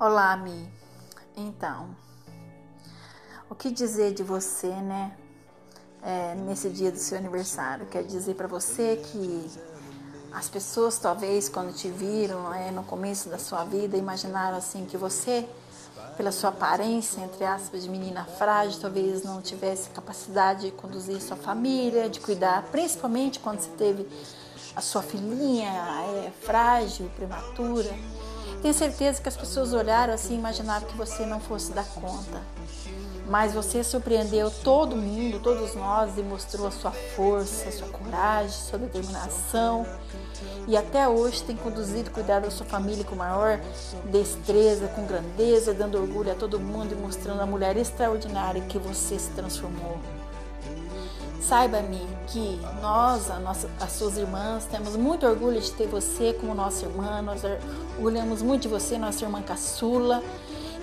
Olá, Mi. Então, o que dizer de você, né? É, nesse dia do seu aniversário. Quero dizer para você que as pessoas, talvez, quando te viram é, no começo da sua vida, imaginaram assim que você, pela sua aparência, entre aspas, de menina frágil, talvez não tivesse capacidade de conduzir sua família, de cuidar, principalmente quando você teve a sua filhinha é, frágil, prematura. Tenho certeza que as pessoas olharam assim e imaginaram que você não fosse dar conta. Mas você surpreendeu todo mundo, todos nós, e mostrou a sua força, a sua coragem, sua determinação. E até hoje tem conduzido e cuidado da sua família com maior destreza, com grandeza, dando orgulho a todo mundo e mostrando a mulher extraordinária que você se transformou. Saiba-me que nós, nossa, as suas irmãs, temos muito orgulho de ter você como nossa irmã, nós orgulhamos muito de você, nossa irmã caçula,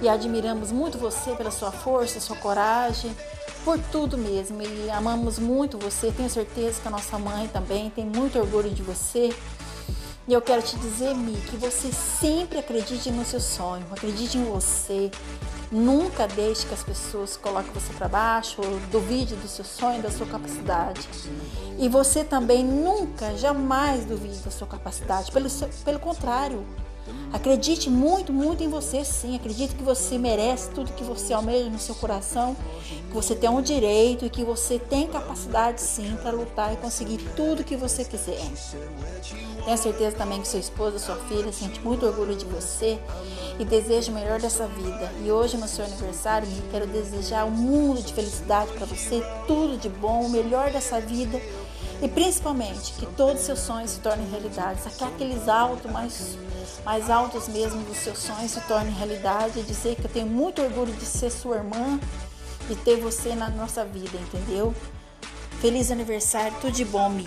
e admiramos muito você pela sua força, sua coragem, por tudo mesmo. E amamos muito você, tenho certeza que a nossa mãe também tem muito orgulho de você. E eu quero te dizer, Mi, que você sempre acredite no seu sonho, acredite em você, Nunca deixe que as pessoas coloquem você para baixo ou duvide do seu sonho, da sua capacidade. E você também nunca, jamais duvide da sua capacidade. Pelo, pelo contrário, Acredite muito, muito em você, sim. Acredite que você merece tudo que você almeja no seu coração, que você tem um direito e que você tem capacidade, sim, para lutar e conseguir tudo que você quiser. Tenho certeza também que sua esposa, sua filha, sente muito orgulho de você e deseja o melhor dessa vida. E hoje, no seu aniversário, quero desejar um mundo de felicidade para você, tudo de bom, o melhor dessa vida e principalmente que todos os seus sonhos se tornem realidade. Aqueles altos, mais, mais altos mesmo dos seus sonhos se tornem realidade. E dizer que eu tenho muito orgulho de ser sua irmã e ter você na nossa vida, entendeu? Feliz aniversário, tudo de bom, Mi.